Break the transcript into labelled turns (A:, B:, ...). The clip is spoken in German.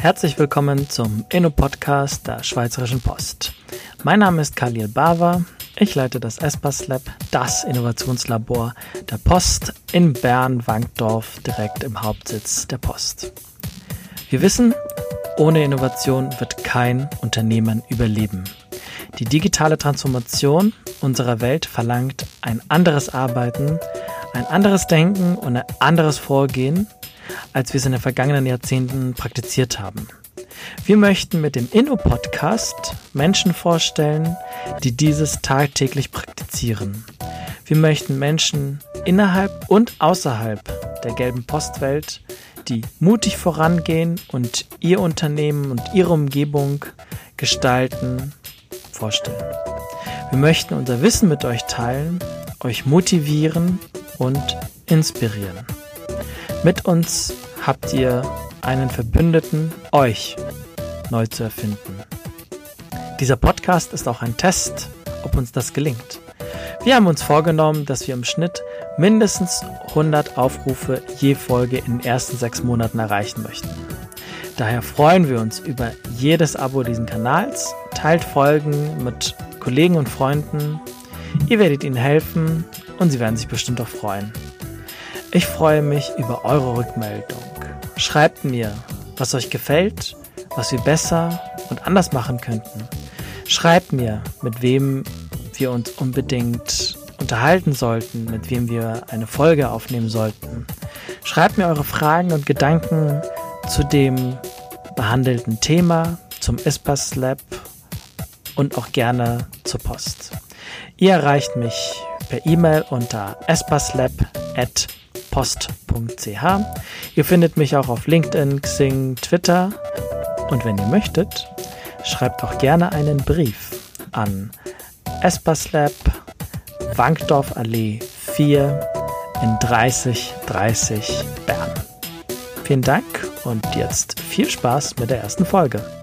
A: Herzlich willkommen zum Inno-Podcast der Schweizerischen Post. Mein Name ist Khalil Bava. Ich leite das ESPAS Lab, das Innovationslabor der Post in Bern-Wankdorf, direkt im Hauptsitz der Post. Wir wissen, ohne Innovation wird kein Unternehmen überleben. Die digitale Transformation unserer Welt verlangt ein anderes Arbeiten, ein anderes Denken und ein anderes Vorgehen als wir es in den vergangenen Jahrzehnten praktiziert haben. Wir möchten mit dem Inno-Podcast Menschen vorstellen, die dieses tagtäglich praktizieren. Wir möchten Menschen innerhalb und außerhalb der gelben Postwelt, die mutig vorangehen und ihr Unternehmen und ihre Umgebung gestalten, vorstellen. Wir möchten unser Wissen mit euch teilen, euch motivieren und inspirieren. Mit uns habt ihr einen Verbündeten, euch neu zu erfinden. Dieser Podcast ist auch ein Test, ob uns das gelingt. Wir haben uns vorgenommen, dass wir im Schnitt mindestens 100 Aufrufe je Folge in den ersten sechs Monaten erreichen möchten. Daher freuen wir uns über jedes Abo diesen Kanals, teilt Folgen mit Kollegen und Freunden. Ihr werdet ihnen helfen und sie werden sich bestimmt auch freuen. Ich freue mich über eure Rückmeldung. Schreibt mir, was euch gefällt, was wir besser und anders machen könnten. Schreibt mir, mit wem wir uns unbedingt unterhalten sollten, mit wem wir eine Folge aufnehmen sollten. Schreibt mir eure Fragen und Gedanken zu dem behandelten Thema, zum ISPAS Lab und auch gerne zur Post. Ihr erreicht mich per E-Mail unter espaslab@ post.ch. Ihr findet mich auch auf LinkedIn, Xing, Twitter. Und wenn ihr möchtet, schreibt auch gerne einen Brief an Esperslab, Wankdorf Allee 4 in 3030 Bern. Vielen Dank und jetzt viel Spaß mit der ersten Folge.